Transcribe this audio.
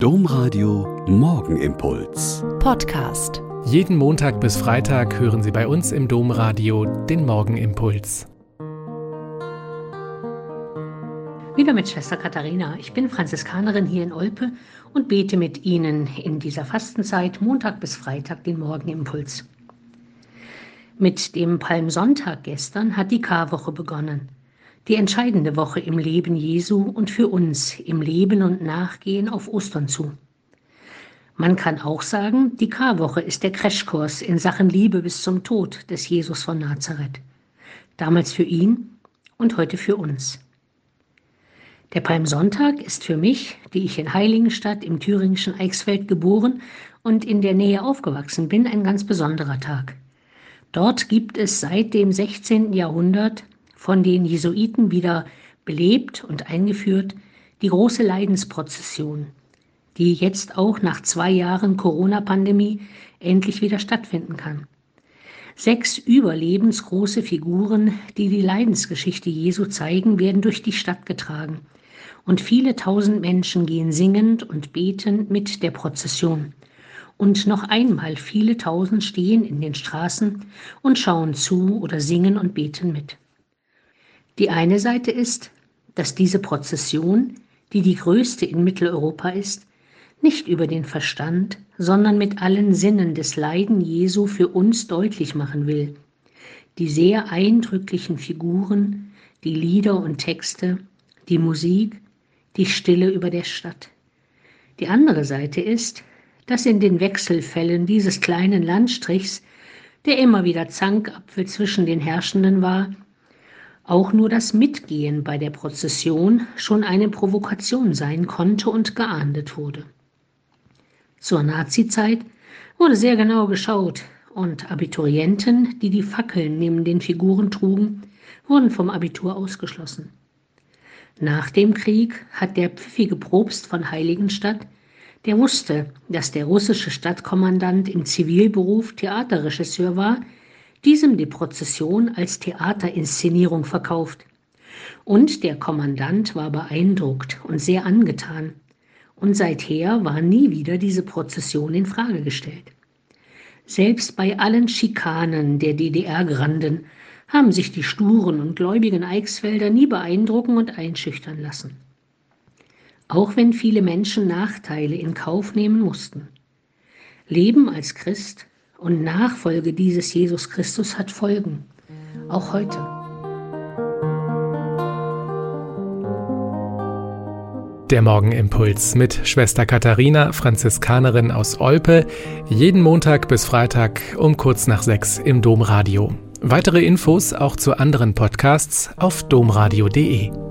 Domradio Morgenimpuls. Podcast. Jeden Montag bis Freitag hören Sie bei uns im Domradio den Morgenimpuls. Wieder mit Schwester Katharina. Ich bin Franziskanerin hier in Olpe und bete mit Ihnen in dieser Fastenzeit Montag bis Freitag den Morgenimpuls. Mit dem Palmsonntag gestern hat die Karwoche begonnen die entscheidende Woche im Leben Jesu und für uns im Leben und Nachgehen auf Ostern zu. Man kann auch sagen, die Karwoche ist der Crashkurs in Sachen Liebe bis zum Tod des Jesus von Nazareth. Damals für ihn und heute für uns. Der Palmsonntag ist für mich, die ich in Heiligenstadt im thüringischen Eichsfeld geboren und in der Nähe aufgewachsen bin, ein ganz besonderer Tag. Dort gibt es seit dem 16. Jahrhundert von den Jesuiten wieder belebt und eingeführt, die große Leidensprozession, die jetzt auch nach zwei Jahren Corona-Pandemie endlich wieder stattfinden kann. Sechs überlebensgroße Figuren, die die Leidensgeschichte Jesu zeigen, werden durch die Stadt getragen. Und viele tausend Menschen gehen singend und betend mit der Prozession. Und noch einmal viele tausend stehen in den Straßen und schauen zu oder singen und beten mit. Die eine Seite ist, dass diese Prozession, die die größte in Mitteleuropa ist, nicht über den Verstand, sondern mit allen Sinnen des Leiden Jesu für uns deutlich machen will. Die sehr eindrücklichen Figuren, die Lieder und Texte, die Musik, die Stille über der Stadt. Die andere Seite ist, dass in den Wechselfällen dieses kleinen Landstrichs, der immer wieder Zankapfel zwischen den Herrschenden war, auch nur das Mitgehen bei der Prozession schon eine Provokation sein konnte und geahndet wurde. Zur Nazizeit wurde sehr genau geschaut und Abiturienten, die die Fackeln neben den Figuren trugen, wurden vom Abitur ausgeschlossen. Nach dem Krieg hat der pfiffige Propst von Heiligenstadt, der wusste, dass der russische Stadtkommandant im Zivilberuf Theaterregisseur war, diesem die Prozession als Theaterinszenierung verkauft. Und der Kommandant war beeindruckt und sehr angetan. Und seither war nie wieder diese Prozession in Frage gestellt. Selbst bei allen Schikanen der DDR-Granden haben sich die sturen und gläubigen Eichsfelder nie beeindrucken und einschüchtern lassen. Auch wenn viele Menschen Nachteile in Kauf nehmen mussten. Leben als Christ und Nachfolge dieses Jesus Christus hat Folgen, auch heute. Der Morgenimpuls mit Schwester Katharina, Franziskanerin aus Olpe, jeden Montag bis Freitag um kurz nach sechs im Domradio. Weitere Infos auch zu anderen Podcasts auf domradio.de.